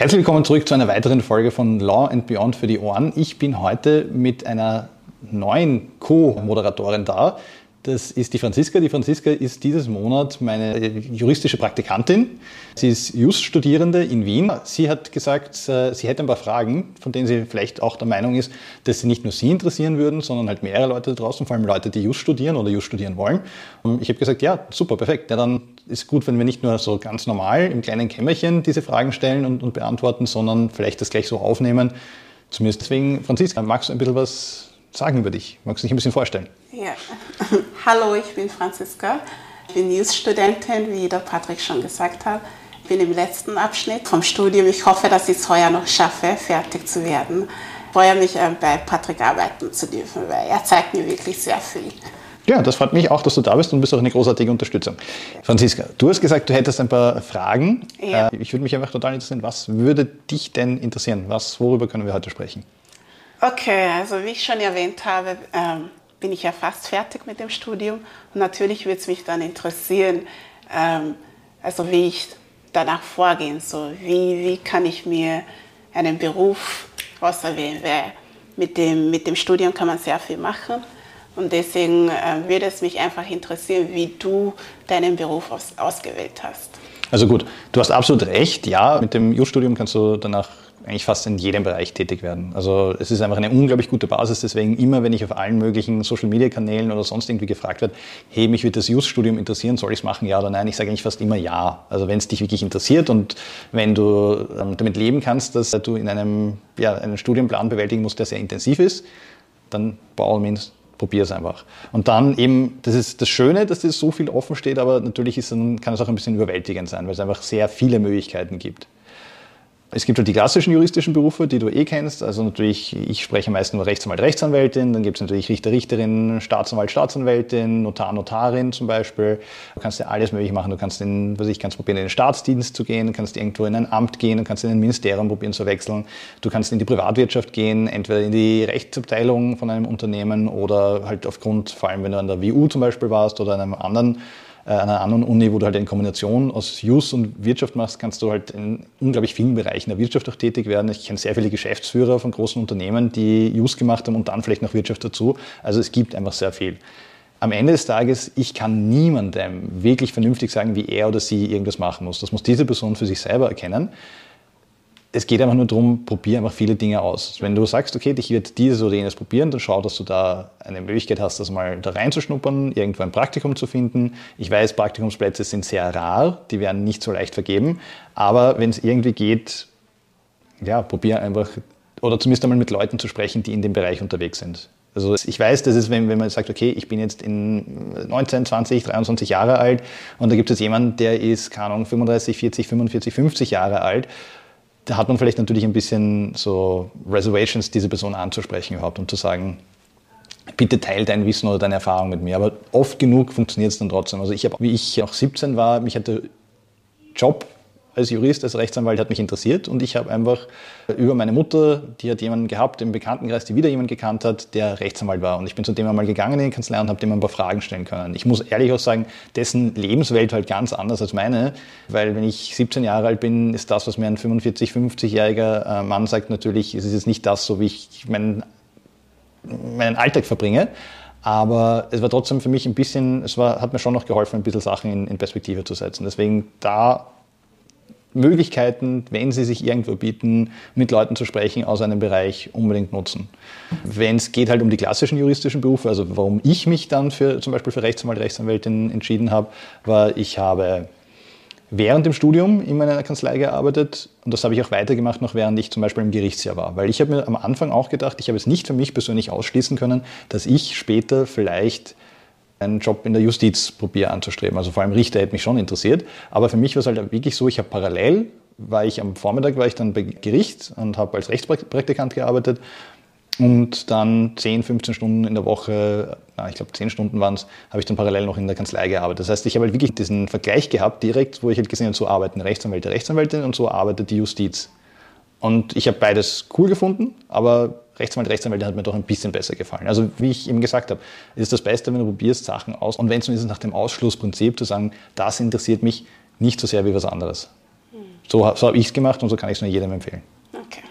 Herzlich willkommen zurück zu einer weiteren Folge von Law and Beyond für die Ohren. Ich bin heute mit einer neuen Co-Moderatorin da. Das ist die Franziska. Die Franziska ist dieses Monat meine juristische Praktikantin. Sie ist Just-Studierende in Wien. Sie hat gesagt, äh, sie hätte ein paar Fragen, von denen sie vielleicht auch der Meinung ist, dass sie nicht nur sie interessieren würden, sondern halt mehrere Leute draußen, vor allem Leute, die Just studieren oder Just studieren wollen. Und ich habe gesagt, ja, super, perfekt. Ja, dann ist gut, wenn wir nicht nur so ganz normal im kleinen Kämmerchen diese Fragen stellen und, und beantworten, sondern vielleicht das gleich so aufnehmen. Zumindest deswegen, Franziska, magst du ein bisschen was sagen über dich? Magst du dich ein bisschen vorstellen? Ja, hallo, ich bin Franziska. Ich bin News-Studentin, wie der Patrick schon gesagt hat. Ich bin im letzten Abschnitt vom Studium. Ich hoffe, dass ich es heuer noch schaffe, fertig zu werden. Ich freue mich, äh, bei Patrick arbeiten zu dürfen, weil er zeigt mir wirklich sehr viel. Ja, das freut mich auch, dass du da bist und bist auch eine großartige Unterstützung. Franziska, du hast gesagt, du hättest ein paar Fragen. Ja. Äh, ich würde mich einfach total interessieren, was würde dich denn interessieren? Was, worüber können wir heute sprechen? Okay, also wie ich schon erwähnt habe, ähm, bin ich ja fast fertig mit dem Studium und natürlich würde es mich dann interessieren, ähm, also wie ich danach vorgehen soll. Wie, wie kann ich mir einen Beruf auswählen? Weil mit dem, mit dem Studium kann man sehr viel machen und deswegen äh, würde es mich einfach interessieren, wie du deinen Beruf aus, ausgewählt hast. Also gut, du hast absolut recht. Ja, mit dem Jus-Studium kannst du danach eigentlich fast in jedem Bereich tätig werden. Also es ist einfach eine unglaublich gute Basis. Deswegen immer, wenn ich auf allen möglichen Social-Media-Kanälen oder sonst irgendwie gefragt werde, hey, mich würde das Just-Studium interessieren, soll ich es machen, ja oder nein? Ich sage eigentlich fast immer ja. Also wenn es dich wirklich interessiert und wenn du ähm, damit leben kannst, dass du in einem ja, einen Studienplan bewältigen musst, der sehr intensiv ist, dann by all means probier es einfach. Und dann eben, das ist das Schöne, dass das so viel offen steht, aber natürlich ist dann, kann es auch ein bisschen überwältigend sein, weil es einfach sehr viele Möglichkeiten gibt. Es gibt halt die klassischen juristischen Berufe, die du eh kennst. Also natürlich, ich spreche meist nur Rechtsanwalt, Rechtsanwältin. Dann gibt es natürlich Richter, Richterin, Staatsanwalt, Staatsanwältin, Notar, Notarin zum Beispiel. Du kannst ja alles möglich machen. Du kannst in, was ich, kannst probieren, in den Staatsdienst zu gehen, kannst irgendwo in ein Amt gehen, kannst in ein Ministerium probieren zu wechseln. Du kannst in die Privatwirtschaft gehen, entweder in die Rechtsabteilung von einem Unternehmen oder halt aufgrund, vor allem wenn du an der WU zum Beispiel warst oder an einem anderen an einer anderen Uni, wo du halt in Kombination aus Jus und Wirtschaft machst, kannst du halt in unglaublich vielen Bereichen der Wirtschaft auch tätig werden. Ich kenne sehr viele Geschäftsführer von großen Unternehmen, die Jus gemacht haben und dann vielleicht noch Wirtschaft dazu. Also es gibt einfach sehr viel. Am Ende des Tages, ich kann niemandem wirklich vernünftig sagen, wie er oder sie irgendwas machen muss. Das muss diese Person für sich selber erkennen es geht einfach nur darum, probier einfach viele Dinge aus. Wenn du sagst, okay, ich werde dieses oder jenes probieren, dann schau, dass du da eine Möglichkeit hast, das mal da reinzuschnuppern, irgendwo ein Praktikum zu finden. Ich weiß, Praktikumsplätze sind sehr rar, die werden nicht so leicht vergeben, aber wenn es irgendwie geht, ja, probier einfach oder zumindest einmal mit Leuten zu sprechen, die in dem Bereich unterwegs sind. Also ich weiß, das ist, wenn, wenn man sagt, okay, ich bin jetzt in 19, 20, 23 Jahre alt und da gibt es jemanden, der ist, keine Ahnung, 35, 40, 45, 50 Jahre alt da hat man vielleicht natürlich ein bisschen so Reservations, diese Person anzusprechen überhaupt und zu sagen, bitte teile dein Wissen oder deine Erfahrung mit mir. Aber oft genug funktioniert es dann trotzdem. Also ich habe, wie ich auch 17 war, mich hat der Job als Jurist, als Rechtsanwalt hat mich interessiert und ich habe einfach über meine Mutter, die hat jemanden gehabt im Bekanntenkreis, die wieder jemanden gekannt hat, der Rechtsanwalt war. Und ich bin zu dem einmal gegangen in die Kanzlei und habe dem ein paar Fragen stellen können. Ich muss ehrlich auch sagen, dessen Lebenswelt halt ganz anders als meine, weil wenn ich 17 Jahre alt bin, ist das, was mir ein 45, 50-jähriger äh, Mann sagt, natürlich ist es jetzt nicht das, so wie ich meinen, meinen Alltag verbringe. Aber es war trotzdem für mich ein bisschen, es war, hat mir schon noch geholfen, ein bisschen Sachen in, in Perspektive zu setzen. Deswegen da Möglichkeiten, wenn sie sich irgendwo bieten, mit Leuten zu sprechen aus einem Bereich unbedingt nutzen. Wenn es geht halt um die klassischen juristischen Berufe, also warum ich mich dann für zum Beispiel für Rechtsanwalt, Rechtsanwältin entschieden habe, war, ich habe während dem Studium in meiner Kanzlei gearbeitet und das habe ich auch weitergemacht, noch während ich zum Beispiel im Gerichtsjahr war. Weil ich habe mir am Anfang auch gedacht, ich habe es nicht für mich persönlich ausschließen können, dass ich später vielleicht einen Job in der Justiz probiere anzustreben. Also vor allem Richter hätte mich schon interessiert. Aber für mich war es halt wirklich so, ich habe parallel, war ich am Vormittag, war ich dann bei Gericht und habe als Rechtspraktikant gearbeitet und dann 10, 15 Stunden in der Woche, ich glaube 10 Stunden waren es, habe ich dann parallel noch in der Kanzlei gearbeitet. Das heißt, ich habe halt wirklich diesen Vergleich gehabt direkt, wo ich halt gesehen habe, so arbeiten Rechtsanwälte, Rechtsanwältin und so arbeitet die Justiz. Und ich habe beides cool gefunden, aber Rechtsanwalt, Rechtsanwalt hat mir doch ein bisschen besser gefallen. Also wie ich eben gesagt habe, es ist das Beste, wenn du probierst Sachen aus. Und wenn es ist, nach dem Ausschlussprinzip zu sagen, das interessiert mich nicht so sehr wie was anderes. So, so habe ich es gemacht und so kann ich es nur jedem empfehlen. Okay.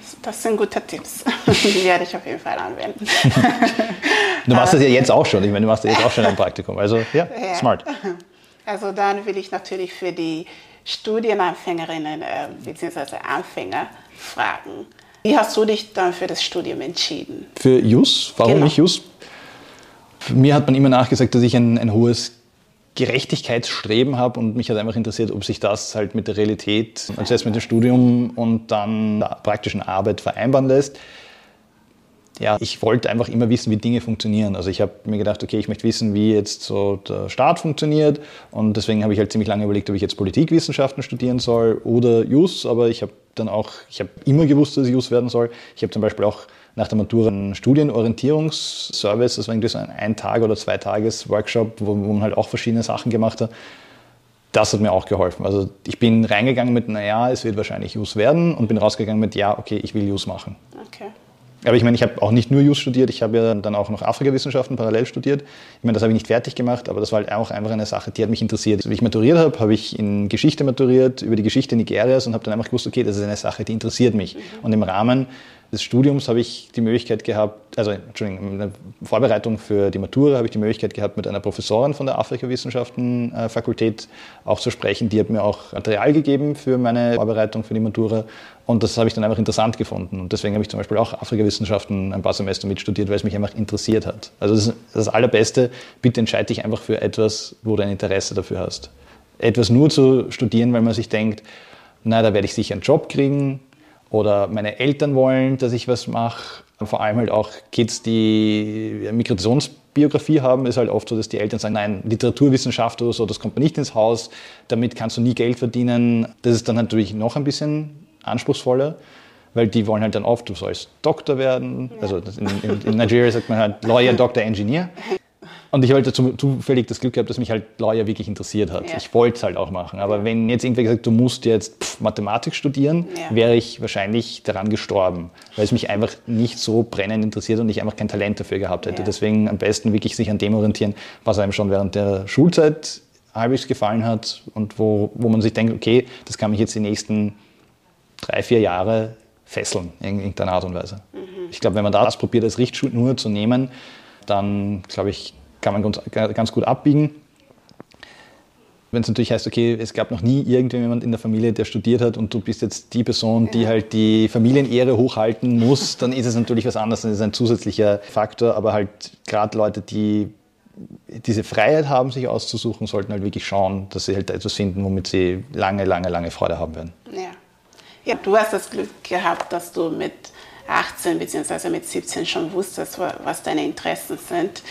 Das, das sind gute Tipps. Die werde ich auf jeden Fall anwenden. du machst das ja jetzt auch schon. Ich meine, du machst ja jetzt auch schon ein Praktikum. Also ja, ja. smart. Also dann will ich natürlich für die Studienanfängerinnen äh, bzw. Anfänger fragen. Wie hast du dich dann für das Studium entschieden? Für JUS? Warum genau. nicht JUS? Mir hat man immer nachgesagt, dass ich ein, ein hohes Gerechtigkeitsstreben habe und mich hat einfach interessiert, ob sich das halt mit der Realität, also erst mit dem Studium und dann der praktischen Arbeit vereinbaren lässt. Ja, ich wollte einfach immer wissen, wie Dinge funktionieren. Also ich habe mir gedacht, okay, ich möchte wissen, wie jetzt so der Staat funktioniert und deswegen habe ich halt ziemlich lange überlegt, ob ich jetzt Politikwissenschaften studieren soll oder Jus, aber ich habe dann auch, ich habe immer gewusst, dass ich Jus werden soll. Ich habe zum Beispiel auch nach der Matura einen Studienorientierungsservice, das war irgendwie so ein ein Tag- oder zwei Tages-Workshop, wo, wo man halt auch verschiedene Sachen gemacht hat. Das hat mir auch geholfen. Also ich bin reingegangen mit, naja, es wird wahrscheinlich Jus werden und bin rausgegangen mit, ja, okay, ich will Jus machen. Okay. Aber ich meine, ich habe auch nicht nur Jus studiert, ich habe ja dann auch noch Afrikawissenschaften parallel studiert. Ich meine, das habe ich nicht fertig gemacht, aber das war halt auch einfach eine Sache, die hat mich interessiert. Wie ich maturiert habe, habe ich in Geschichte maturiert, über die Geschichte Nigerias und habe dann einfach gewusst, okay, das ist eine Sache, die interessiert mich. Und im Rahmen des Studiums habe ich die Möglichkeit gehabt, also Entschuldigung, in der Vorbereitung für die Matura habe ich die Möglichkeit gehabt, mit einer Professorin von der Afrikawissenschaften-Fakultät auch zu sprechen. Die hat mir auch Material gegeben für meine Vorbereitung für die Matura und das habe ich dann einfach interessant gefunden. Und deswegen habe ich zum Beispiel auch Afrikawissenschaften ein paar Semester mitstudiert, weil es mich einfach interessiert hat. Also das, das Allerbeste, bitte entscheide dich einfach für etwas, wo du ein Interesse dafür hast. Etwas nur zu studieren, weil man sich denkt, na, da werde ich sicher einen Job kriegen, oder meine Eltern wollen, dass ich was mache. Vor allem halt auch Kids, die Migrationsbiografie haben, ist halt oft so, dass die Eltern sagen, nein, Literaturwissenschaft oder so, das kommt mir nicht ins Haus, damit kannst du nie Geld verdienen. Das ist dann natürlich noch ein bisschen anspruchsvoller, weil die wollen halt dann oft, du sollst Doktor werden. Also in, in, in Nigeria sagt man halt Lawyer, Doctor, Engineer. Und ich wollte zufällig das Glück gehabt, dass mich halt Lawyer wirklich interessiert hat. Ja. Ich wollte es halt auch machen. Aber wenn jetzt irgendwer gesagt, du musst jetzt pff, Mathematik studieren, ja. wäre ich wahrscheinlich daran gestorben, weil es mich einfach nicht so brennend interessiert und ich einfach kein Talent dafür gehabt hätte. Ja. Deswegen am besten wirklich sich an dem orientieren, was einem schon während der Schulzeit halbwegs gefallen hat und wo, wo man sich denkt, okay, das kann mich jetzt die nächsten drei, vier Jahre fesseln in irgendeiner Art und Weise. Mhm. Ich glaube, wenn man das probiert, als Richtschule nur zu nehmen, dann glaube ich, kann man ganz, ganz gut abbiegen. Wenn es natürlich heißt, okay, es gab noch nie irgendjemand in der Familie, der studiert hat und du bist jetzt die Person, die halt die Familienehre hochhalten muss, dann ist es natürlich was anderes, dann ist es ein zusätzlicher Faktor. Aber halt gerade Leute, die diese Freiheit haben, sich auszusuchen, sollten halt wirklich schauen, dass sie halt etwas finden, womit sie lange, lange, lange Freude haben werden. Ja. ja, du hast das Glück gehabt, dass du mit 18 bzw. mit 17 schon wusstest, was deine Interessen sind.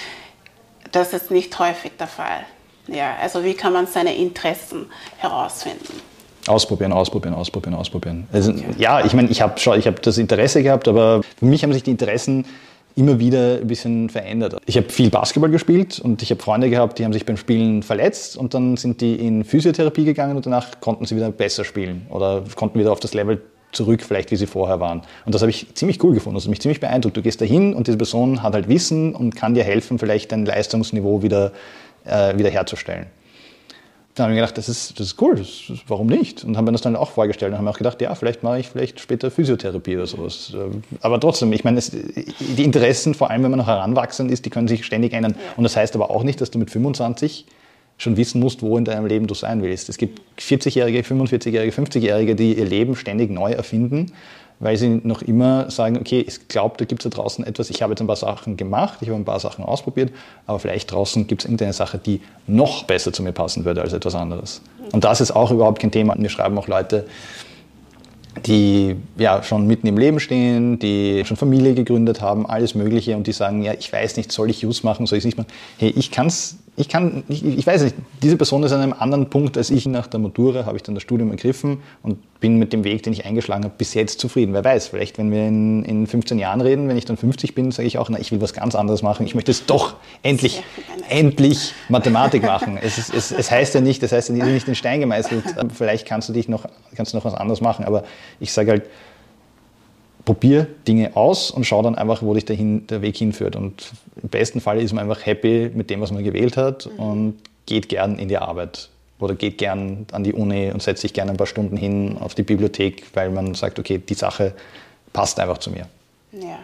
Das ist nicht häufig der Fall. Ja, also wie kann man seine Interessen herausfinden? Ausprobieren, ausprobieren, ausprobieren, ausprobieren. Also, okay. Ja, ich meine, ich habe hab das Interesse gehabt, aber für mich haben sich die Interessen immer wieder ein bisschen verändert. Ich habe viel Basketball gespielt und ich habe Freunde gehabt, die haben sich beim Spielen verletzt und dann sind die in Physiotherapie gegangen und danach konnten sie wieder besser spielen oder konnten wieder auf das Level zurück, vielleicht wie sie vorher waren. Und das habe ich ziemlich cool gefunden, das hat mich ziemlich beeindruckt. Du gehst da hin und diese Person hat halt Wissen und kann dir helfen, vielleicht dein Leistungsniveau wieder, äh, wieder herzustellen. Dann habe ich mir gedacht, das ist, das ist cool, das, warum nicht? Und haben mir das dann auch vorgestellt und haben auch gedacht, ja, vielleicht mache ich vielleicht später Physiotherapie oder sowas. Aber trotzdem, ich meine, es, die Interessen, vor allem wenn man noch heranwachsend ist, die können sich ständig ändern. Und das heißt aber auch nicht, dass du mit 25 schon wissen musst, wo in deinem Leben du sein willst. Es gibt 40-Jährige, 45-Jährige, 50-Jährige, die ihr Leben ständig neu erfinden, weil sie noch immer sagen, okay, ich glaube, da gibt es da draußen etwas, ich habe jetzt ein paar Sachen gemacht, ich habe ein paar Sachen ausprobiert, aber vielleicht draußen gibt es irgendeine Sache, die noch besser zu mir passen würde als etwas anderes. Und das ist auch überhaupt kein Thema. Mir schreiben auch Leute, die ja schon mitten im Leben stehen, die schon Familie gegründet haben, alles Mögliche und die sagen, ja, ich weiß nicht, soll ich Use machen, soll ich es nicht machen? Hey, ich kann es ich kann, ich, ich, weiß nicht, diese Person ist an einem anderen Punkt als ich. Nach der Matura habe ich dann das Studium ergriffen und bin mit dem Weg, den ich eingeschlagen habe, bis jetzt zufrieden. Wer weiß, vielleicht, wenn wir in, in 15 Jahren reden, wenn ich dann 50 bin, sage ich auch, na, ich will was ganz anderes machen. Ich möchte es doch endlich, endlich Mathematik machen. Es, ist, es, es heißt ja nicht, das heißt ja nicht in Stein gemeißelt. Vielleicht kannst du dich noch, kannst du noch was anderes machen. Aber ich sage halt, probier Dinge aus und schau dann einfach, wo dich dahin, der Weg hinführt. Und im besten Fall ist man einfach happy mit dem, was man gewählt hat mhm. und geht gern in die Arbeit. oder geht gern an die Uni und setzt sich gerne ein paar Stunden hin auf die Bibliothek, weil man sagt, okay, die Sache passt einfach zu mir. Ja.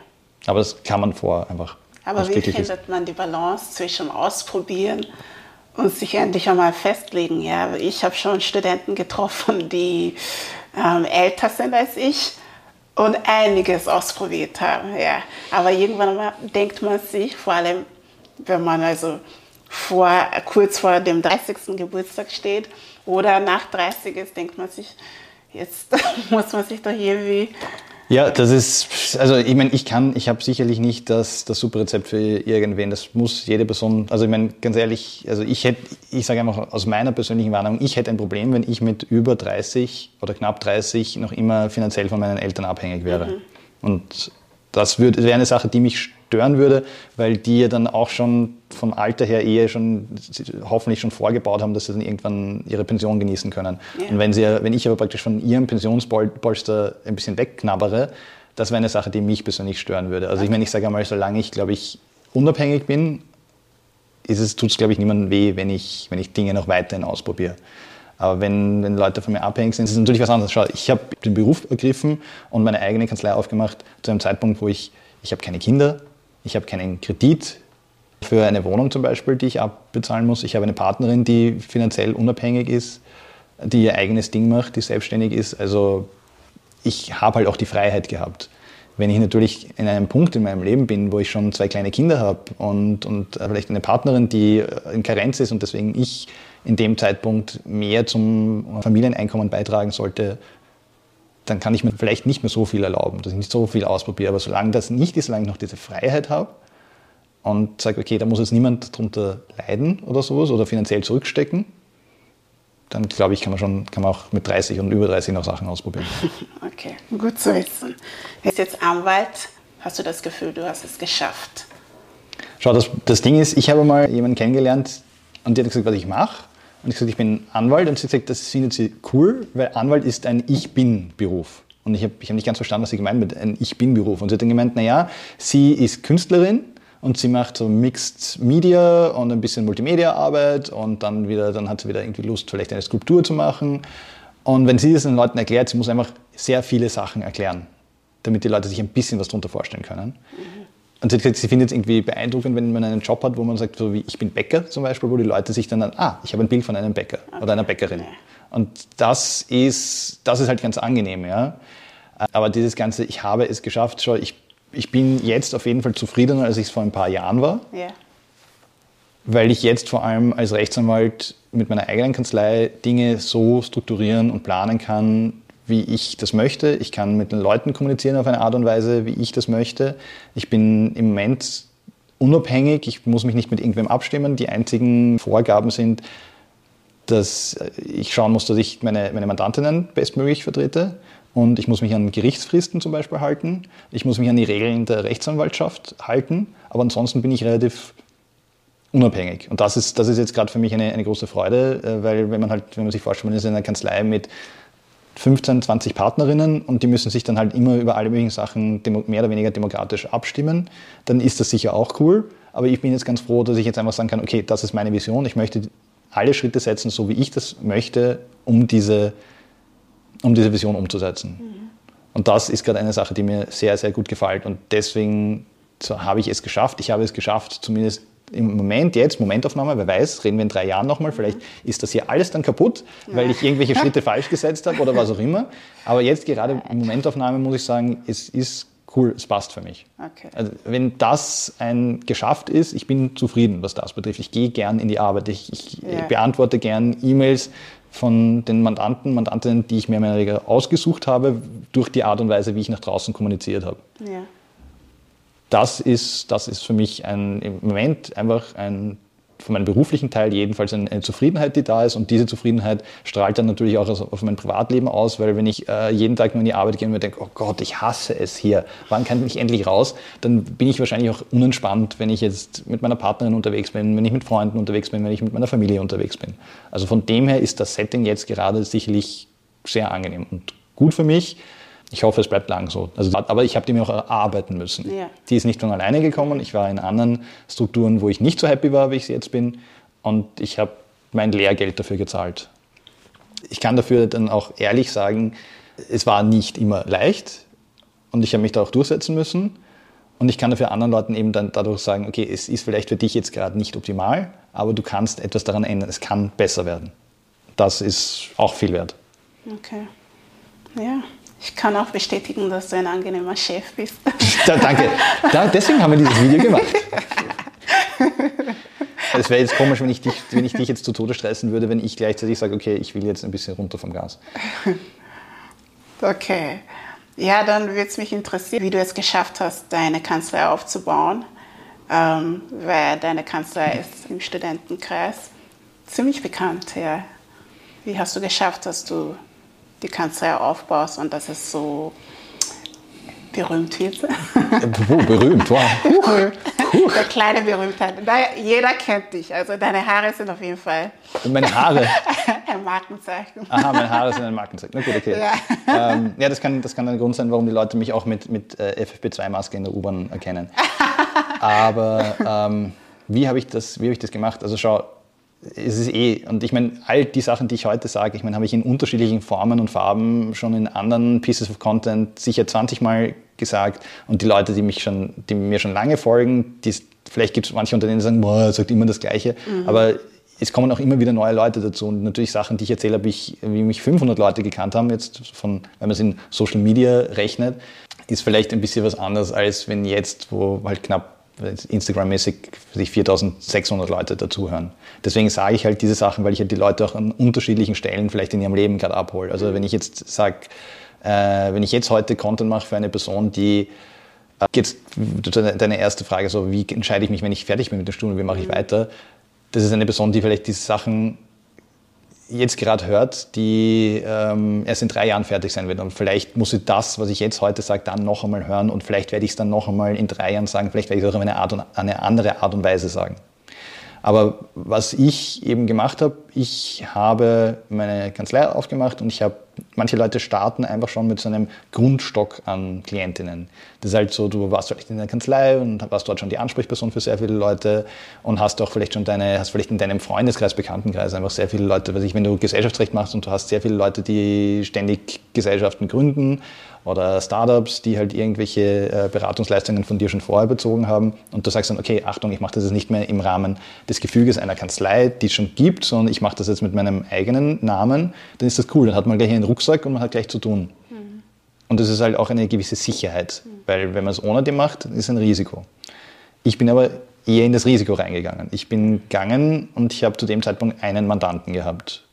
Aber das kann man vor einfach. Aber wie findet man die Balance zwischen Ausprobieren und sich endlich einmal festlegen? Ja, ich habe schon Studenten getroffen, die ähm, älter sind als ich und einiges ausprobiert haben. Ja. Aber irgendwann mal denkt man sich, vor allem wenn man also vor, kurz vor dem 30. Geburtstag steht oder nach 30 ist, denkt man sich, jetzt muss man sich doch irgendwie ja, das ist, also ich meine, ich kann, ich habe sicherlich nicht das, das super Rezept für irgendwen. Das muss jede Person, also ich meine, ganz ehrlich, also ich hätte, ich sage einfach aus meiner persönlichen Wahrnehmung, ich hätte ein Problem, wenn ich mit über 30 oder knapp 30 noch immer finanziell von meinen Eltern abhängig wäre. Mhm. Und das wäre eine Sache, die mich stören würde, weil die ja dann auch schon vom Alter her eher schon hoffentlich schon vorgebaut haben, dass sie dann irgendwann ihre Pension genießen können. Ja. Und wenn, sie, wenn ich aber praktisch von ihrem Pensionspolster ein bisschen wegknabbere, das wäre eine Sache, die mich persönlich stören würde. Also okay. ich meine, ich sage einmal, solange ich, glaube ich, unabhängig bin, tut es, glaube ich, niemandem weh, wenn ich, wenn ich Dinge noch weiterhin ausprobiere. Aber wenn, wenn Leute von mir abhängig sind, ist es natürlich was anderes. Schau, ich habe den Beruf ergriffen und meine eigene Kanzlei aufgemacht zu einem Zeitpunkt, wo ich, ich habe keine Kinder, ich habe keinen Kredit für eine Wohnung zum Beispiel, die ich abbezahlen muss. Ich habe eine Partnerin, die finanziell unabhängig ist, die ihr eigenes Ding macht, die selbstständig ist. Also ich habe halt auch die Freiheit gehabt. Wenn ich natürlich in einem Punkt in meinem Leben bin, wo ich schon zwei kleine Kinder habe und, und vielleicht eine Partnerin, die in Karenz ist und deswegen ich in dem Zeitpunkt mehr zum Familieneinkommen beitragen sollte, dann kann ich mir vielleicht nicht mehr so viel erlauben, dass ich nicht so viel ausprobiere. Aber solange das nicht ist, solange ich noch diese Freiheit habe und sage, okay, da muss jetzt niemand drunter leiden oder sowas oder finanziell zurückstecken, dann glaube ich, kann man schon, kann man auch mit 30 und über 30 noch Sachen ausprobieren. Okay, gut zu wissen. Du bist jetzt Anwalt. Hast du das Gefühl, du hast es geschafft? Schau, das, das Ding ist, ich habe mal jemanden kennengelernt und der hat gesagt, was ich mache. Und ich gesagt, ich bin Anwalt. Und sie gesagt, das findet sie cool, weil Anwalt ist ein Ich-Bin-Beruf. Und ich habe ich hab nicht ganz verstanden, was sie gemeint mit ein Ich-Bin-Beruf. Und sie hat dann gemeint, naja, sie ist Künstlerin und sie macht so Mixed Media und ein bisschen Multimedia-Arbeit und dann wieder, dann hat sie wieder irgendwie Lust, vielleicht eine Skulptur zu machen. Und wenn sie das den Leuten erklärt, sie muss einfach sehr viele Sachen erklären, damit die Leute sich ein bisschen was darunter vorstellen können. Mhm. Und sie hat gesagt, sie findet es irgendwie beeindruckend, wenn man einen Job hat, wo man sagt, so wie ich bin Bäcker zum Beispiel, wo die Leute sich dann, ah, ich habe ein Bild von einem Bäcker okay. oder einer Bäckerin. Und das ist, das ist halt ganz angenehm, ja. Aber dieses Ganze, ich habe es geschafft, schau, ich, ich bin jetzt auf jeden Fall zufriedener, als ich es vor ein paar Jahren war. Ja. Weil ich jetzt vor allem als Rechtsanwalt mit meiner eigenen Kanzlei Dinge so strukturieren und planen kann, wie ich das möchte. Ich kann mit den Leuten kommunizieren auf eine Art und Weise, wie ich das möchte. Ich bin im Moment unabhängig. Ich muss mich nicht mit irgendwem abstimmen. Die einzigen Vorgaben sind, dass ich schauen muss, dass ich meine, meine Mandantinnen bestmöglich vertrete. Und ich muss mich an Gerichtsfristen zum Beispiel halten. Ich muss mich an die Regeln der Rechtsanwaltschaft halten. Aber ansonsten bin ich relativ unabhängig. Und das ist, das ist jetzt gerade für mich eine, eine große Freude, äh, weil wenn man halt, wenn man sich vorstellt, man ist in einer Kanzlei mit 15, 20 Partnerinnen und die müssen sich dann halt immer über alle möglichen Sachen mehr oder weniger demokratisch abstimmen, dann ist das sicher auch cool. Aber ich bin jetzt ganz froh, dass ich jetzt einfach sagen kann, okay, das ist meine Vision. Ich möchte alle Schritte setzen, so wie ich das möchte, um diese, um diese Vision umzusetzen. Mhm. Und das ist gerade eine Sache, die mir sehr, sehr gut gefällt. Und deswegen so, habe ich es geschafft. Ich habe es geschafft, zumindest im Moment, jetzt, Momentaufnahme, wer weiß, reden wir in drei Jahren nochmal, vielleicht ist das hier alles dann kaputt, weil ich irgendwelche Schritte falsch gesetzt habe oder was auch immer. Aber jetzt gerade Momentaufnahme muss ich sagen, es ist cool, es passt für mich. Okay. Also, wenn das ein geschafft ist, ich bin zufrieden, was das betrifft. Ich gehe gern in die Arbeit, ich, ich ja. beantworte gern E-Mails von den Mandanten, Mandantinnen, die ich mir mehr oder weniger ausgesucht habe, durch die Art und Weise, wie ich nach draußen kommuniziert habe. Ja das ist, das ist für mich ein, im Moment einfach ein, von meinem beruflichen Teil jedenfalls eine, eine, Zufriedenheit, die da ist. Und diese Zufriedenheit strahlt dann natürlich auch auf mein Privatleben aus, weil wenn ich äh, jeden Tag nur in die Arbeit gehe und mir denke, oh Gott, ich hasse es hier, wann kann ich endlich raus, dann bin ich wahrscheinlich auch unentspannt, wenn ich jetzt mit meiner Partnerin unterwegs bin, wenn ich mit Freunden unterwegs bin, wenn ich mit meiner Familie unterwegs bin. Also von dem her ist das Setting jetzt gerade sicherlich sehr angenehm und gut für mich. Ich hoffe, es bleibt lang so. Also, aber ich habe die mir auch erarbeiten müssen. Ja. Die ist nicht von alleine gekommen. Ich war in anderen Strukturen, wo ich nicht so happy war, wie ich jetzt bin. Und ich habe mein Lehrgeld dafür gezahlt. Ich kann dafür dann auch ehrlich sagen, es war nicht immer leicht und ich habe mich da auch durchsetzen müssen. Und ich kann dafür anderen Leuten eben dann dadurch sagen, okay, es ist vielleicht für dich jetzt gerade nicht optimal, aber du kannst etwas daran ändern. Es kann besser werden. Das ist auch viel wert. Okay. Ja, ich kann auch bestätigen, dass du ein angenehmer Chef bist. Da, danke. Da, deswegen haben wir dieses Video gemacht. Es wäre jetzt komisch, wenn ich, dich, wenn ich dich jetzt zu Tode stressen würde, wenn ich gleichzeitig sage, okay, ich will jetzt ein bisschen runter vom Gas. Okay. Ja, dann würde es mich interessieren, wie du es geschafft hast, deine Kanzlei aufzubauen. Ähm, weil deine Kanzlei ist im Studentenkreis ziemlich bekannt. Ja. Wie hast du geschafft, dass du die Kanzlei aufbaust und dass es so berühmt wird? Berühmt, wow. Der kleine Berühmtheit. Jeder kennt dich. Also deine Haare sind auf jeden Fall. Meine Haare? ein Markenzeichen. Aha, meine Haare sind ein Markenzeichen. Na gut, okay. Ja, ähm, ja das, kann, das kann ein Grund sein, warum die Leute mich auch mit, mit äh, FFP2-Maske in der U-Bahn erkennen. Aber ähm, wie habe ich, das, hab ich das gemacht? Also schau, es ist eh, und ich meine, all die Sachen, die ich heute sage, ich meine, habe ich in unterschiedlichen Formen und Farben schon in anderen Pieces of Content sicher 20 Mal gesagt. Und die Leute, die mich schon, die mir schon lange folgen, die, vielleicht gibt es manche Unternehmen, die sagen, boah, sagt immer das Gleiche. Mhm. Aber es kommen auch immer wieder neue Leute dazu. Und natürlich Sachen, die ich erzähle, habe ich, wie mich 500 Leute gekannt haben, jetzt von, wenn man es in Social Media rechnet, ist vielleicht ein bisschen was anderes, als wenn jetzt, wo halt knapp Instagram-mäßig sich 4600 Leute dazuhören. Deswegen sage ich halt diese Sachen, weil ich halt die Leute auch an unterschiedlichen Stellen vielleicht in ihrem Leben gerade abhole. Also wenn ich jetzt sage, äh, wenn ich jetzt heute Content mache für eine Person, die äh, jetzt deine erste Frage so, wie entscheide ich mich, wenn ich fertig bin mit dem Studium, wie mache ich mhm. weiter? Das ist eine Person, die vielleicht diese Sachen jetzt gerade hört, die ähm, erst in drei Jahren fertig sein wird. Und vielleicht muss ich das, was ich jetzt heute sage, dann noch einmal hören und vielleicht werde ich es dann noch einmal in drei Jahren sagen, vielleicht werde ich es auch auf eine, Art und, eine andere Art und Weise sagen. Aber was ich eben gemacht habe, ich habe meine Kanzlei aufgemacht und ich habe, manche Leute starten einfach schon mit so einem Grundstock an Klientinnen. Das ist halt so, du warst vielleicht in der Kanzlei und warst dort schon die Ansprechperson für sehr viele Leute und hast auch vielleicht schon deine, hast vielleicht in deinem Freundeskreis, Bekanntenkreis einfach sehr viele Leute, weiß ich, wenn du Gesellschaftsrecht machst und du hast sehr viele Leute, die ständig Gesellschaften gründen oder Startups, die halt irgendwelche äh, Beratungsleistungen von dir schon vorher bezogen haben und du sagst dann, okay, Achtung, ich mache das jetzt nicht mehr im Rahmen des Gefüges einer Kanzlei, die es schon gibt, sondern ich mache das jetzt mit meinem eigenen Namen, dann ist das cool, dann hat man gleich einen Rucksack und man hat gleich zu tun. Mhm. Und das ist halt auch eine gewisse Sicherheit, mhm. weil wenn man es ohne dem macht, ist es ein Risiko. Ich bin aber eher in das Risiko reingegangen. Ich bin gegangen und ich habe zu dem Zeitpunkt einen Mandanten gehabt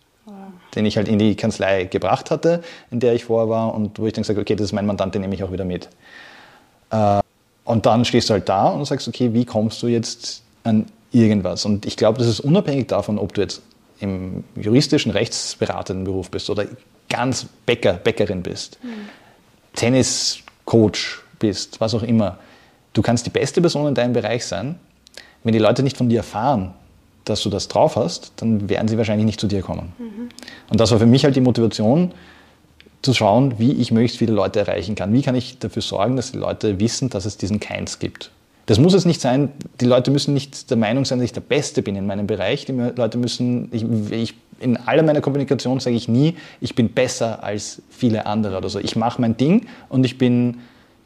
den ich halt in die Kanzlei gebracht hatte, in der ich vorher war und wo ich dann gesagt habe, okay, das ist mein Mandant, den nehme ich auch wieder mit. Äh, und dann stehst du halt da und sagst, okay, wie kommst du jetzt an irgendwas? Und ich glaube, das ist unabhängig davon, ob du jetzt im juristischen, rechtsberatenden Beruf bist oder ganz Bäcker, Bäckerin bist, mhm. Tenniscoach bist, was auch immer. Du kannst die beste Person in deinem Bereich sein. Wenn die Leute nicht von dir erfahren, dass du das drauf hast, dann werden sie wahrscheinlich nicht zu dir kommen. Mhm. Und das war für mich halt die Motivation, zu schauen, wie ich möglichst viele Leute erreichen kann. Wie kann ich dafür sorgen, dass die Leute wissen, dass es diesen Keins gibt. Das muss es nicht sein, die Leute müssen nicht der Meinung sein, dass ich der Beste bin in meinem Bereich. Die Leute müssen, ich, ich in aller meiner Kommunikation sage ich nie, ich bin besser als viele andere oder so. Ich mache mein Ding und ich bin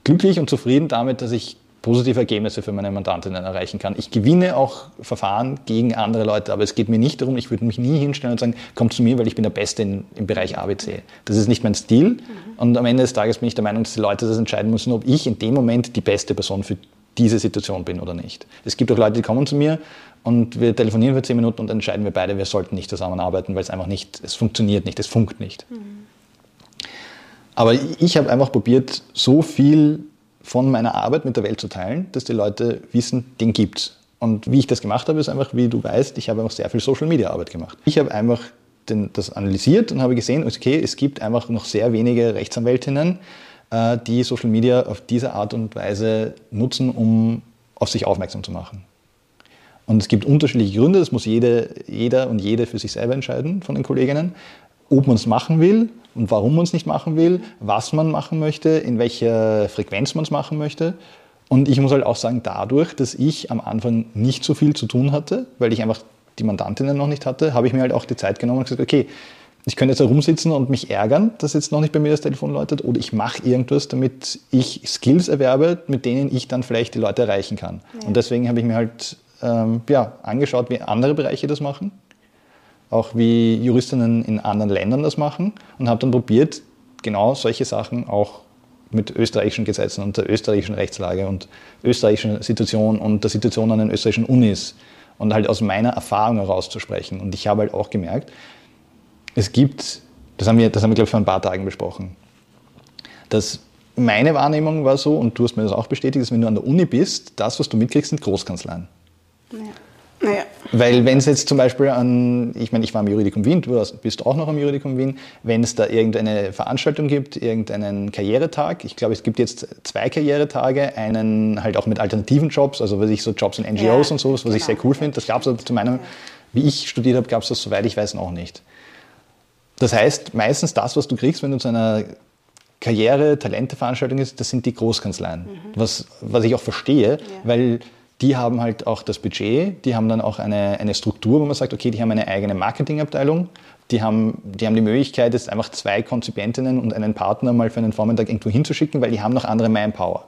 glücklich und zufrieden damit, dass ich positive Ergebnisse für meine Mandantinnen erreichen kann. Ich gewinne auch Verfahren gegen andere Leute, aber es geht mir nicht darum, ich würde mich nie hinstellen und sagen, komm zu mir, weil ich bin der Beste in, im Bereich ABC. Das ist nicht mein Stil mhm. und am Ende des Tages bin ich der Meinung, dass die Leute das entscheiden müssen, ob ich in dem Moment die beste Person für diese Situation bin oder nicht. Es gibt auch Leute, die kommen zu mir und wir telefonieren für zehn Minuten und entscheiden wir beide, wir sollten nicht zusammenarbeiten, weil es einfach nicht, es funktioniert nicht, es funkt nicht. Mhm. Aber ich habe einfach probiert, so viel von meiner Arbeit mit der Welt zu teilen, dass die Leute wissen, den gibt's. Und wie ich das gemacht habe, ist einfach, wie du weißt, ich habe einfach sehr viel Social Media Arbeit gemacht. Ich habe einfach den, das analysiert und habe gesehen, okay, es gibt einfach noch sehr wenige Rechtsanwältinnen, äh, die Social Media auf diese Art und Weise nutzen, um auf sich aufmerksam zu machen. Und es gibt unterschiedliche Gründe, das muss jede, jeder und jede für sich selber entscheiden von den Kolleginnen ob man es machen will und warum man es nicht machen will, was man machen möchte, in welcher Frequenz man es machen möchte. Und ich muss halt auch sagen, dadurch, dass ich am Anfang nicht so viel zu tun hatte, weil ich einfach die Mandantinnen noch nicht hatte, habe ich mir halt auch die Zeit genommen und gesagt, okay, ich könnte jetzt herumsitzen und mich ärgern, dass jetzt noch nicht bei mir das Telefon läutet, oder ich mache irgendwas, damit ich Skills erwerbe, mit denen ich dann vielleicht die Leute erreichen kann. Ja. Und deswegen habe ich mir halt ähm, ja, angeschaut, wie andere Bereiche das machen, auch wie Juristinnen in anderen Ländern das machen und habe dann probiert, genau solche Sachen auch mit österreichischen Gesetzen und der österreichischen Rechtslage und österreichischen Situation und der Situation an den österreichischen Unis und halt aus meiner Erfahrung heraus zu sprechen. Und ich habe halt auch gemerkt, es gibt, das haben wir, das haben wir glaube ich vor ein paar Tagen besprochen, dass meine Wahrnehmung war so, und du hast mir das auch bestätigt, dass wenn du an der Uni bist, das, was du mitkriegst, sind Großkanzleien. Ja. Naja. Weil wenn es jetzt zum Beispiel an, ich meine, ich war am Juridikum Wien, du bist auch noch am Juridikum Wien, wenn es da irgendeine Veranstaltung gibt, irgendeinen Karrieretag, ich glaube, es gibt jetzt zwei Karrieretage, einen halt auch mit alternativen Jobs, also was ich so Jobs in NGOs ja, und sowas, was genau. ich sehr cool finde, das gab es zu meinem, wie ich studiert habe, gab es das, soweit ich weiß, noch nicht. Das heißt, meistens das, was du kriegst, wenn du zu einer Karriere-, Talente-Veranstaltung ist, das sind die Großkanzleien. Mhm. Was, was ich auch verstehe, ja. weil die haben halt auch das Budget, die haben dann auch eine, eine Struktur, wo man sagt, okay, die haben eine eigene Marketingabteilung, die haben, die haben die Möglichkeit, jetzt einfach zwei Konzipentinnen und einen Partner mal für einen Vormittag irgendwo hinzuschicken, weil die haben noch andere Manpower.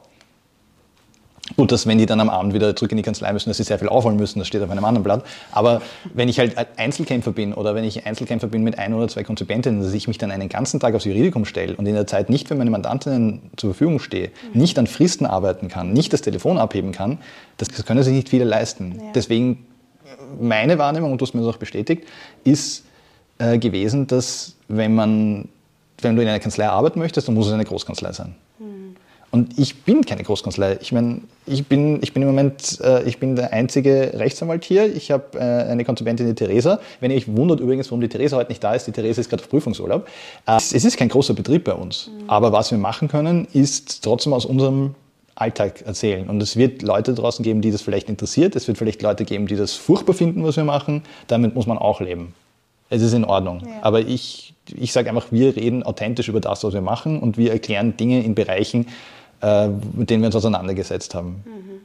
Gut, dass wenn die dann am Abend wieder zurück in die Kanzlei müssen, dass sie sehr viel aufholen müssen, das steht auf einem anderen Blatt. Aber wenn ich halt Einzelkämpfer bin oder wenn ich Einzelkämpfer bin mit ein oder zwei Konzipentinnen, dass ich mich dann einen ganzen Tag aufs Juridikum stelle und in der Zeit nicht für meine Mandantinnen zur Verfügung stehe, mhm. nicht an Fristen arbeiten kann, nicht das Telefon abheben kann, das, das können sich nicht viele leisten. Ja. Deswegen meine Wahrnehmung, und du hast mir das auch bestätigt, ist äh, gewesen, dass wenn man wenn du in einer Kanzlei arbeiten möchtest, dann muss es eine Großkanzlei sein. Und ich bin keine Großkanzlei. Ich meine, ich bin, ich bin im Moment, äh, ich bin der einzige Rechtsanwalt hier. Ich habe äh, eine Konsumentin, die Theresa. Wenn ihr euch wundert übrigens, warum die Theresa heute nicht da ist, die Theresa ist gerade auf Prüfungsurlaub. Äh, es ist kein großer Betrieb bei uns. Mhm. Aber was wir machen können, ist trotzdem aus unserem Alltag erzählen. Und es wird Leute draußen geben, die das vielleicht interessiert. Es wird vielleicht Leute geben, die das furchtbar finden, was wir machen. Damit muss man auch leben. Es ist in Ordnung. Ja. Aber ich, ich sage einfach, wir reden authentisch über das, was wir machen und wir erklären Dinge in Bereichen, äh, mit denen wir uns auseinandergesetzt haben. Mhm.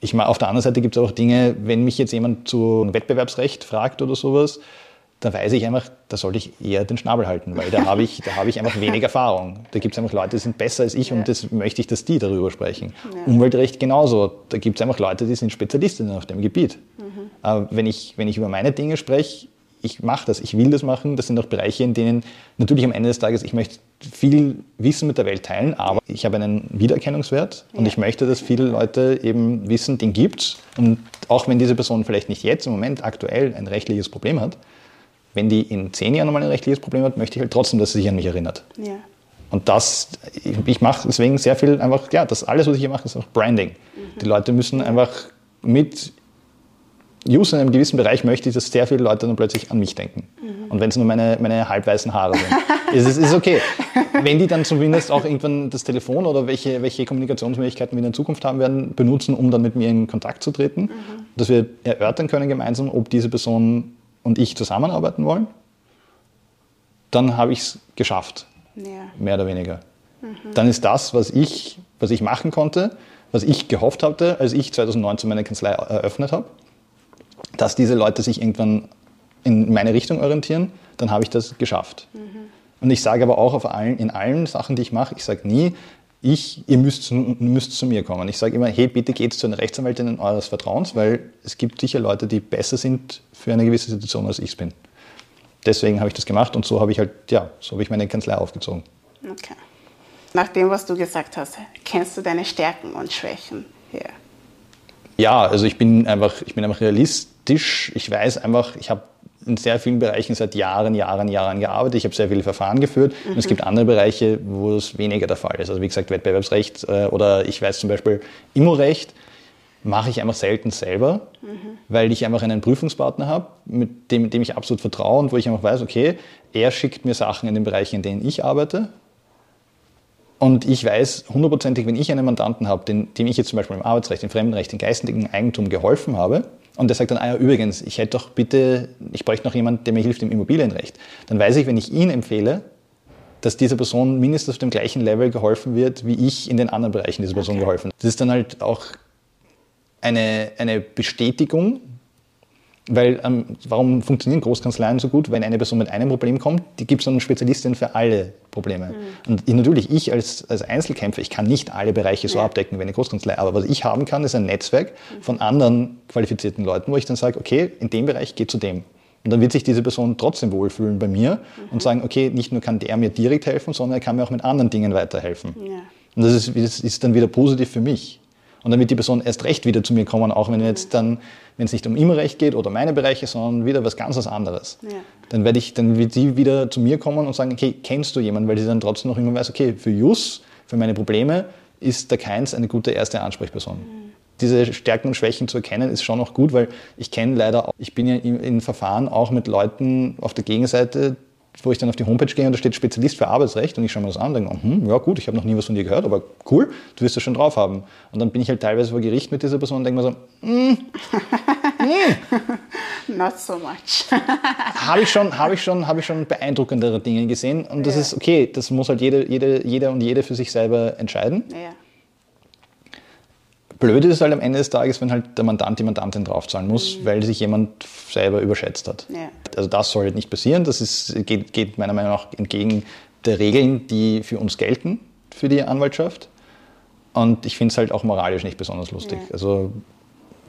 Ich meine, auf der anderen Seite gibt es auch Dinge, wenn mich jetzt jemand zu Wettbewerbsrecht fragt oder sowas, da weiß ich einfach, da sollte ich eher den Schnabel halten, weil da habe ich, da habe ich einfach wenig Erfahrung. Da gibt es einfach Leute, die sind besser als ich ja. und das möchte ich, dass die darüber sprechen. Ja. Umweltrecht genauso. Da gibt es einfach Leute, die sind Spezialistinnen auf dem Gebiet. Mhm. Aber wenn ich, wenn ich über meine Dinge spreche, ich mache das, ich will das machen. Das sind auch Bereiche, in denen natürlich am Ende des Tages, ich möchte viel Wissen mit der Welt teilen, aber ich habe einen Wiedererkennungswert ja. und ich möchte, dass viele Leute eben wissen, den gibt's. Und auch wenn diese Person vielleicht nicht jetzt im Moment aktuell ein rechtliches Problem hat, wenn die in zehn Jahren nochmal ein rechtliches Problem hat, möchte ich halt trotzdem, dass sie sich an mich erinnert. Ja. Und das, ich, ich mache deswegen sehr viel einfach, ja, das alles, was ich hier mache, ist auch Branding. Mhm. Die Leute müssen einfach mit User in einem gewissen Bereich möchte ich, dass sehr viele Leute dann plötzlich an mich denken. Mhm. Und wenn es nur meine, meine halbweißen Haare sind, ist es ist okay. Wenn die dann zumindest auch irgendwann das Telefon oder welche, welche Kommunikationsmöglichkeiten wir in der Zukunft haben werden, benutzen, um dann mit mir in Kontakt zu treten, mhm. dass wir erörtern können gemeinsam, ob diese Person und ich zusammenarbeiten wollen, dann habe ich es geschafft. Ja. Mehr oder weniger. Mhm. Dann ist das, was ich, was ich machen konnte, was ich gehofft hatte, als ich 2019 meine Kanzlei eröffnet habe, dass diese Leute sich irgendwann in meine Richtung orientieren, dann habe ich das geschafft. Mhm. Und ich sage aber auch allen, in allen Sachen, die ich mache, ich sage nie, ich, ihr müsst, zu, müsst zu mir kommen. Ich sage immer, hey, bitte geht zu einer Rechtsanwältin eures Vertrauens, weil es gibt sicher Leute, die besser sind für eine gewisse Situation, als ich es bin. Deswegen habe ich das gemacht und so habe ich halt, ja, so habe ich meine Kanzlei aufgezogen. Okay. Nach dem, was du gesagt hast, kennst du deine Stärken und Schwächen hier? Ja, also ich bin einfach, ich bin einfach realistisch. Ich weiß einfach, ich habe in sehr vielen Bereichen seit Jahren, Jahren, Jahren gearbeitet. Ich habe sehr viele Verfahren geführt mhm. und es mhm. gibt andere Bereiche, wo es weniger der Fall ist. Also wie gesagt, Wettbewerbsrecht äh, oder ich weiß zum Beispiel Immorecht mache ich einfach selten selber, mhm. weil ich einfach einen Prüfungspartner habe, mit dem, dem ich absolut vertraue und wo ich einfach weiß, okay, er schickt mir Sachen in den Bereichen, in denen ich arbeite und ich weiß hundertprozentig, wenn ich einen Mandanten habe, dem ich jetzt zum Beispiel im Arbeitsrecht, im Fremdenrecht, im geistigen Eigentum geholfen habe, und der sagt dann, ah ja, übrigens, ich hätte doch bitte, ich bräuchte noch jemanden, der mir hilft im Immobilienrecht, dann weiß ich, wenn ich ihn empfehle, dass dieser Person mindestens auf dem gleichen Level geholfen wird, wie ich in den anderen Bereichen dieser Person okay. geholfen. Das ist dann halt auch eine, eine Bestätigung, Weil ähm, warum funktionieren Großkanzleien so gut? Wenn eine Person mit einem Problem kommt, die gibt es eine Spezialistin für alle Probleme. Mhm. Und ich, natürlich, ich als, als Einzelkämpfer, ich kann nicht alle Bereiche so ja. abdecken wie eine Großkanzlei. Aber was ich haben kann, ist ein Netzwerk mhm. von anderen qualifizierten Leuten, wo ich dann sage, okay, in dem Bereich geht zu dem. Und dann wird sich diese Person trotzdem wohlfühlen bei mir mhm. und sagen, okay, nicht nur kann der mir direkt helfen, sondern er kann mir auch mit anderen Dingen weiterhelfen. Ja. Und das ist, das ist dann wieder positiv für mich. Und dann wird die Person erst recht wieder zu mir kommen, auch wenn jetzt dann, wenn es nicht um Immerrecht geht oder meine Bereiche, sondern wieder was ganz was anderes. Ja. Dann werde ich, dann wird sie wieder zu mir kommen und sagen, okay, kennst du jemanden, weil sie dann trotzdem noch immer weiß, okay, für Jus, für meine Probleme ist der Keins eine gute erste Ansprechperson. Mhm. Diese Stärken und Schwächen zu erkennen, ist schon noch gut, weil ich kenne leider, auch, ich bin ja in, in Verfahren auch mit Leuten auf der Gegenseite, wo ich dann auf die Homepage gehe und da steht Spezialist für Arbeitsrecht und ich schaue mir das an und denke, hm, ja gut, ich habe noch nie was von dir gehört, aber cool, du wirst das schon drauf haben. Und dann bin ich halt teilweise vor Gericht mit dieser Person und denke mir so, mm, mm. Not so much. habe ich, schon, hab ich, schon, hab ich schon beeindruckendere Dinge gesehen und das ja. ist okay, das muss halt jeder, jede, jeder und jede für sich selber entscheiden. Ja. Blöd ist es halt am Ende des Tages, wenn halt der Mandant die Mandantin draufzahlen muss, mhm. weil sich jemand selber überschätzt hat. Ja. Also das soll halt nicht passieren. Das ist, geht, geht meiner Meinung nach entgegen der Regeln, die für uns gelten, für die Anwaltschaft. Und ich finde es halt auch moralisch nicht besonders lustig. Ja. Also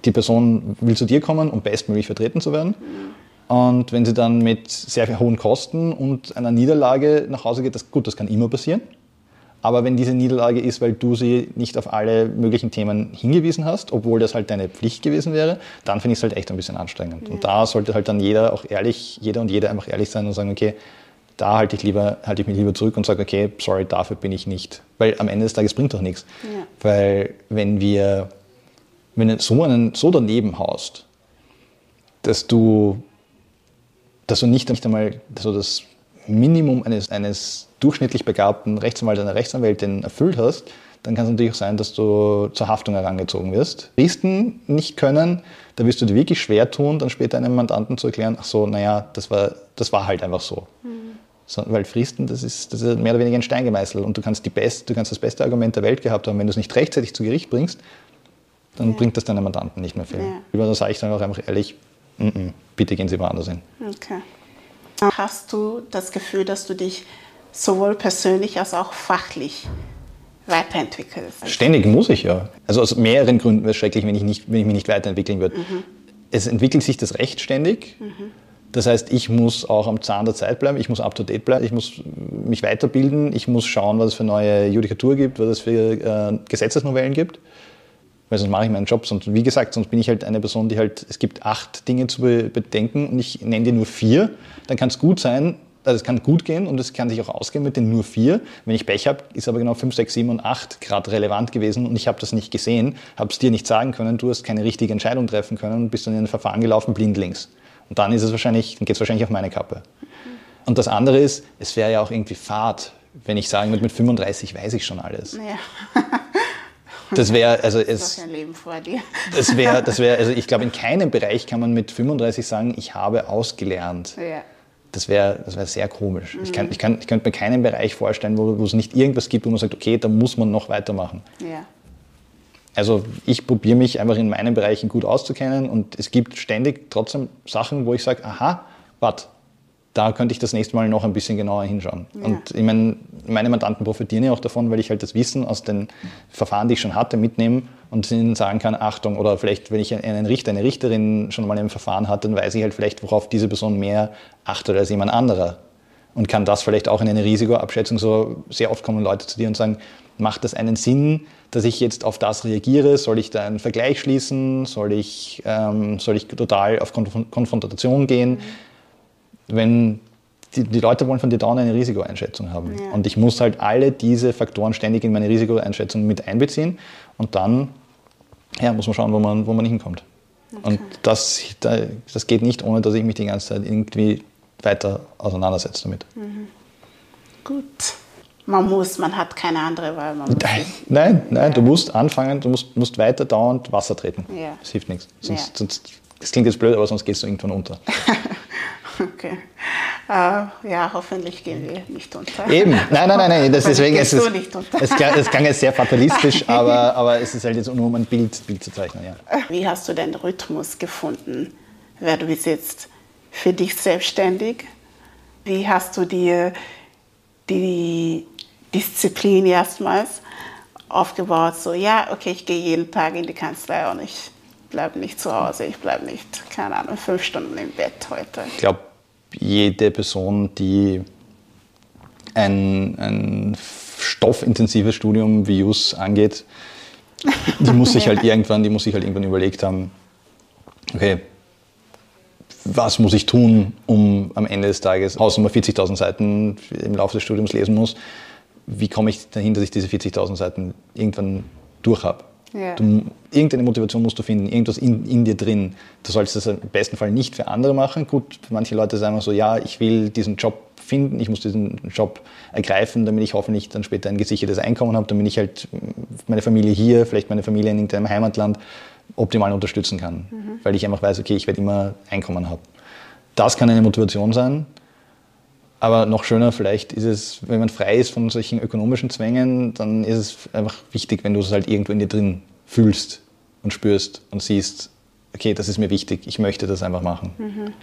die Person will zu dir kommen, um bestmöglich vertreten zu werden. Mhm. Und wenn sie dann mit sehr hohen Kosten und einer Niederlage nach Hause geht, das, gut, das kann immer passieren. Aber wenn diese Niederlage ist, weil du sie nicht auf alle möglichen Themen hingewiesen hast, obwohl das halt deine Pflicht gewesen wäre, dann finde ich es halt echt ein bisschen anstrengend. Ja. Und da sollte halt dann jeder auch ehrlich, jeder und jede einfach ehrlich sein und sagen, okay, da halte ich, lieber, halte ich mich lieber zurück und sage, okay, sorry, dafür bin ich nicht. Weil am Ende des Tages bringt doch nichts. Ja. Weil wenn wir, wenn du so, einen, so daneben haust, dass du, dass du nicht, nicht einmal so das Minimum eines, eines durchschnittlich begabten Rechtsanwalts oder Rechtsanwältin erfüllt hast, dann kann es natürlich auch sein, dass du zur Haftung herangezogen wirst. Fristen nicht können, da wirst du dir wirklich schwer tun, dann später einem Mandanten zu erklären, ach so, naja, das war, das war halt einfach so. Mhm. so. weil Fristen, das ist, das ist mehr oder weniger ein Stein gemeißelt und du kannst, die best, du kannst das beste Argument der Welt gehabt haben, wenn du es nicht rechtzeitig zu Gericht bringst, dann ja. bringt das deinem Mandanten nicht mehr viel. Ja. Über das sage ich dann auch einfach ehrlich, n -n, bitte gehen Sie woanders hin. Okay. Hast du das Gefühl, dass du dich sowohl persönlich als auch fachlich weiterentwickelst? Ständig muss ich ja. Also aus mehreren Gründen wäre es schrecklich, wenn ich, nicht, wenn ich mich nicht weiterentwickeln würde. Mhm. Es entwickelt sich das Recht ständig. Mhm. Das heißt, ich muss auch am Zahn der Zeit bleiben, ich muss up-to-date bleiben, ich muss mich weiterbilden, ich muss schauen, was es für neue Judikatur gibt, was es für äh, Gesetzesnovellen gibt. Weil sonst mache ich meinen Job. Sonst, wie gesagt, sonst bin ich halt eine Person, die halt, es gibt acht Dinge zu bedenken und ich nenne dir nur vier. Dann kann es gut sein, also es kann gut gehen und es kann sich auch ausgehen mit den nur vier. Wenn ich Pech habe, ist aber genau fünf, sechs, sieben und acht gerade relevant gewesen und ich habe das nicht gesehen, habe es dir nicht sagen können, du hast keine richtige Entscheidung treffen können und bist dann in ein Verfahren gelaufen, blindlings. Und dann ist es wahrscheinlich, dann geht es wahrscheinlich auf meine Kappe. Und das andere ist, es wäre ja auch irgendwie Fahrt, wenn ich sagen würde, mit 35 weiß ich schon alles. Ja. Das wäre, also es. ein Leben vor dir. Das wäre, das wäre, also ich glaube, in keinem Bereich kann man mit 35 sagen, ich habe ausgelernt. Ja. Das wäre, das wäre sehr komisch. Mhm. Ich, kann, ich, kann, ich könnte mir keinen Bereich vorstellen, wo, wo es nicht irgendwas gibt, wo man sagt, okay, da muss man noch weitermachen. Ja. Also ich probiere mich einfach in meinen Bereichen gut auszukennen und es gibt ständig trotzdem Sachen, wo ich sage, aha, warte, da könnte ich das nächste Mal noch ein bisschen genauer hinschauen. Ja. Und ich meine, meine Mandanten profitieren ja auch davon, weil ich halt das Wissen aus den Verfahren, die ich schon hatte, mitnehme und ihnen sagen kann, Achtung, oder vielleicht, wenn ich einen Richter, eine Richterin schon mal im Verfahren hatte, dann weiß ich halt vielleicht, worauf diese Person mehr achtet als jemand anderer. Und kann das vielleicht auch in eine Risikoabschätzung so, sehr oft kommen Leute zu dir und sagen, macht das einen Sinn, dass ich jetzt auf das reagiere? Soll ich da einen Vergleich schließen? Soll ich, ähm, soll ich total auf Konfrontation gehen? Mhm wenn die, die, Leute wollen von dir dauernd eine Risikoeinschätzung haben. Ja. Und ich muss halt alle diese Faktoren ständig in meine Risikoeinschätzung mit einbeziehen. Und dann ja, muss man schauen, wo man, wo man hinkommt. Okay. Und das, das geht nicht, ohne dass ich mich die ganze Zeit irgendwie weiter auseinandersetze damit. Mhm. Gut. Man muss, man hat keine andere Wahl. nein, nein, nein ja. du musst anfangen, du musst, musst weiter dauernd Wasser treten. Ja. Das hilft nichts. Sonst, ja. sonst, das klingt jetzt blöd, aber sonst gehst du irgendwann unter. Okay. Äh, ja, hoffentlich gehen wir nicht unter. Eben, nein, nein, nein, nein. Das, deswegen ist es, nicht unter. es, es klang jetzt sehr fatalistisch, aber, aber es ist halt jetzt nur um ein Bild, Bild zu zeichnen. Ja. Wie hast du den Rhythmus gefunden weil du bist jetzt für dich selbstständig. Wie hast du dir die Disziplin erstmals aufgebaut? So, ja, okay, ich gehe jeden Tag in die Kanzlei und ich bleibe nicht zu Hause, ich bleibe nicht, keine Ahnung, fünf Stunden im Bett heute. Ich glaube, jede Person, die ein, ein stoffintensives Studium wie JUS angeht, die muss sich halt irgendwann, die muss sich halt irgendwann überlegt haben, okay, was muss ich tun, um am Ende des Tages Hausnummer 40.000 Seiten im Laufe des Studiums lesen muss? Wie komme ich dahin, dass ich diese 40.000 Seiten irgendwann durch habe? Ja. Du, irgendeine Motivation musst du finden, irgendwas in, in, dir drin. Du sollst das im besten Fall nicht für andere machen. Gut, manche Leute sagen so, ja, ich will diesen Job finden, ich muss diesen Job ergreifen, damit ich hoffentlich dann später ein gesichertes Einkommen habe, damit ich halt meine Familie hier, vielleicht meine Familie in irgendeinem Heimatland optimal unterstützen kann. Mhm. Weil ich einfach weiß, okay, ich werde immer Einkommen haben. Das kann eine Motivation sein. Aber noch schöner vielleicht ist es, wenn man frei ist von solchen ökonomischen Zwängen, dann ist es einfach wichtig, wenn du es halt irgendwo in dir drin fühlst und spürst und siehst, okay, das ist mir wichtig, ich möchte das einfach machen. Mhm.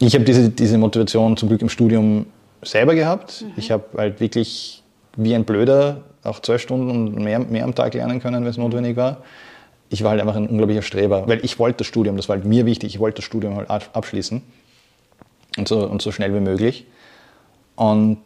Ich habe diese, diese Motivation zum Glück im Studium selber gehabt. Mhm. Ich habe halt wirklich wie ein Blöder auch zwölf Stunden und mehr, mehr am Tag lernen können, wenn es notwendig war. Ich war halt einfach ein unglaublicher Streber, weil ich wollte das Studium, das war halt mir wichtig, ich wollte das Studium halt abschließen und so, und so schnell wie möglich. Und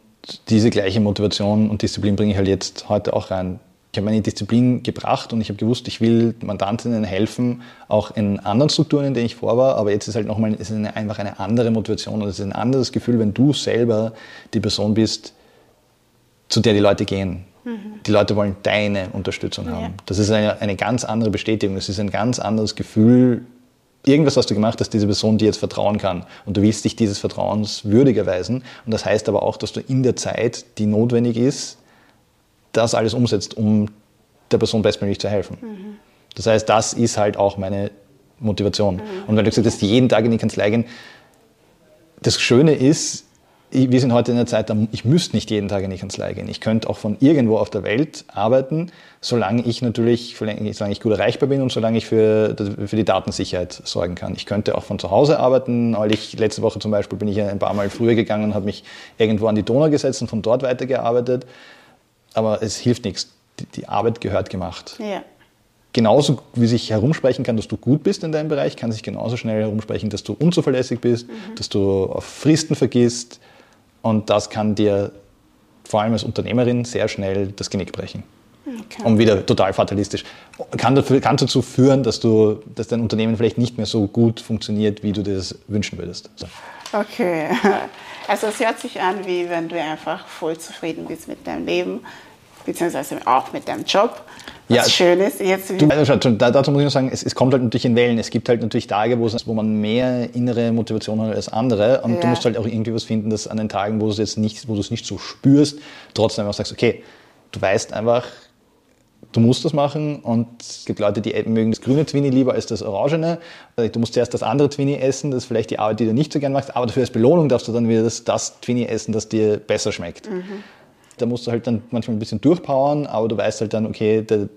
diese gleiche Motivation und Disziplin bringe ich halt jetzt heute auch rein. Ich habe meine Disziplin gebracht und ich habe gewusst, ich will Mandantinnen helfen, auch in anderen Strukturen, in denen ich vor war. Aber jetzt ist halt nochmal, ist eine, einfach eine andere Motivation und es ist ein anderes Gefühl, wenn du selber die Person bist, zu der die Leute gehen. Mhm. Die Leute wollen deine Unterstützung ja. haben. Das ist eine, eine ganz andere Bestätigung. Es ist ein ganz anderes Gefühl, irgendwas hast du gemacht, dass diese Person dir jetzt vertrauen kann. Und du willst dich dieses Vertrauens würdig erweisen. Und das heißt aber auch, dass du in der Zeit, die notwendig ist, das alles umsetzt, um der Person bestmöglich zu helfen. Mhm. Das heißt, das ist halt auch meine Motivation. Mhm. Und wenn du gesagt hast, jeden Tag in die Kanzlei gehen, das Schöne ist, wir sind heute in einer Zeit, ich müsste nicht jeden Tag in die Kanzlei gehen. Ich könnte auch von irgendwo auf der Welt arbeiten, solange ich natürlich, solange ich gut erreichbar bin und solange ich für, für die Datensicherheit sorgen kann. Ich könnte auch von zu Hause arbeiten. Neulich, letzte Woche zum Beispiel, bin ich ein paar Mal früher gegangen und habe mich irgendwo an die Donau gesetzt und von dort weitergearbeitet aber es hilft nichts. Die, die Arbeit gehört gemacht. Ja. Genauso wie sich herumsprechen kann, dass du gut bist in deinem Bereich, kann sich genauso schnell herumsprechen, dass du unzuverlässig bist, mhm. dass du auf Fristen vergisst. Und das kann dir vor allem als Unternehmerin sehr schnell das Genick brechen. Okay. Und wieder total fatalistisch. Kann, dafür, kann dazu führen, dass, du, dass dein Unternehmen vielleicht nicht mehr so gut funktioniert, wie du das wünschen würdest. So. Okay. Also es hört sich an, wie wenn du einfach voll zufrieden bist mit deinem Leben, beziehungsweise auch mit deinem Job. Was ja, schön ist. Jetzt also, dazu muss ich nur sagen, es, es, kommt halt natürlich in Wellen. Es gibt halt natürlich Tage, wo man mehr innere Motivation hat als andere. Und ja. du musst halt auch irgendwie was finden, dass an den Tagen, wo du es jetzt nicht, wo du es nicht so spürst, trotzdem einfach sagst, okay, du weißt einfach, du musst das machen und es gibt Leute, die mögen das grüne Twinny lieber als das orangene. Also du musst zuerst das andere Twinny essen, das ist vielleicht die Arbeit, die du nicht so gern machst, aber dafür als Belohnung darfst du dann wieder das, das Twinny essen, das dir besser schmeckt. Mhm. Da musst du halt dann manchmal ein bisschen durchpowern, aber du weißt halt dann, okay, der,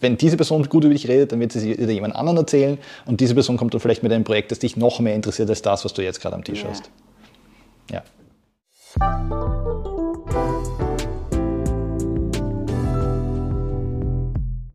wenn diese Person gut über dich redet, dann wird sie wieder jemand anderen erzählen und diese Person kommt dann vielleicht mit einem Projekt, das dich noch mehr interessiert als das, was du jetzt gerade am Tisch ja. hast. Ja.